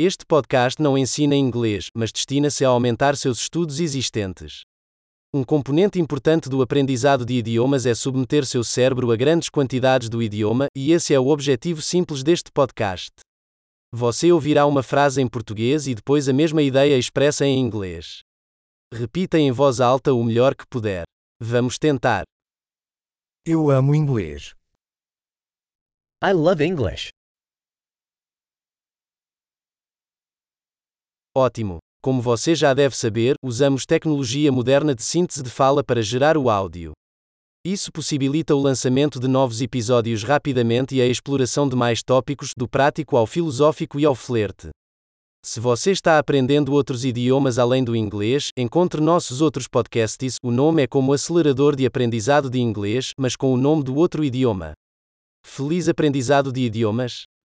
Este podcast não ensina inglês, mas destina-se a aumentar seus estudos existentes. Um componente importante do aprendizado de idiomas é submeter seu cérebro a grandes quantidades do idioma, e esse é o objetivo simples deste podcast. Você ouvirá uma frase em português e depois a mesma ideia expressa em inglês. Repita em voz alta o melhor que puder. Vamos tentar. Eu amo inglês. I love English. Ótimo! Como você já deve saber, usamos tecnologia moderna de síntese de fala para gerar o áudio. Isso possibilita o lançamento de novos episódios rapidamente e a exploração de mais tópicos, do prático ao filosófico e ao flerte. Se você está aprendendo outros idiomas além do inglês, encontre nossos outros podcasts. O nome é como acelerador de aprendizado de inglês, mas com o nome do outro idioma. Feliz aprendizado de idiomas!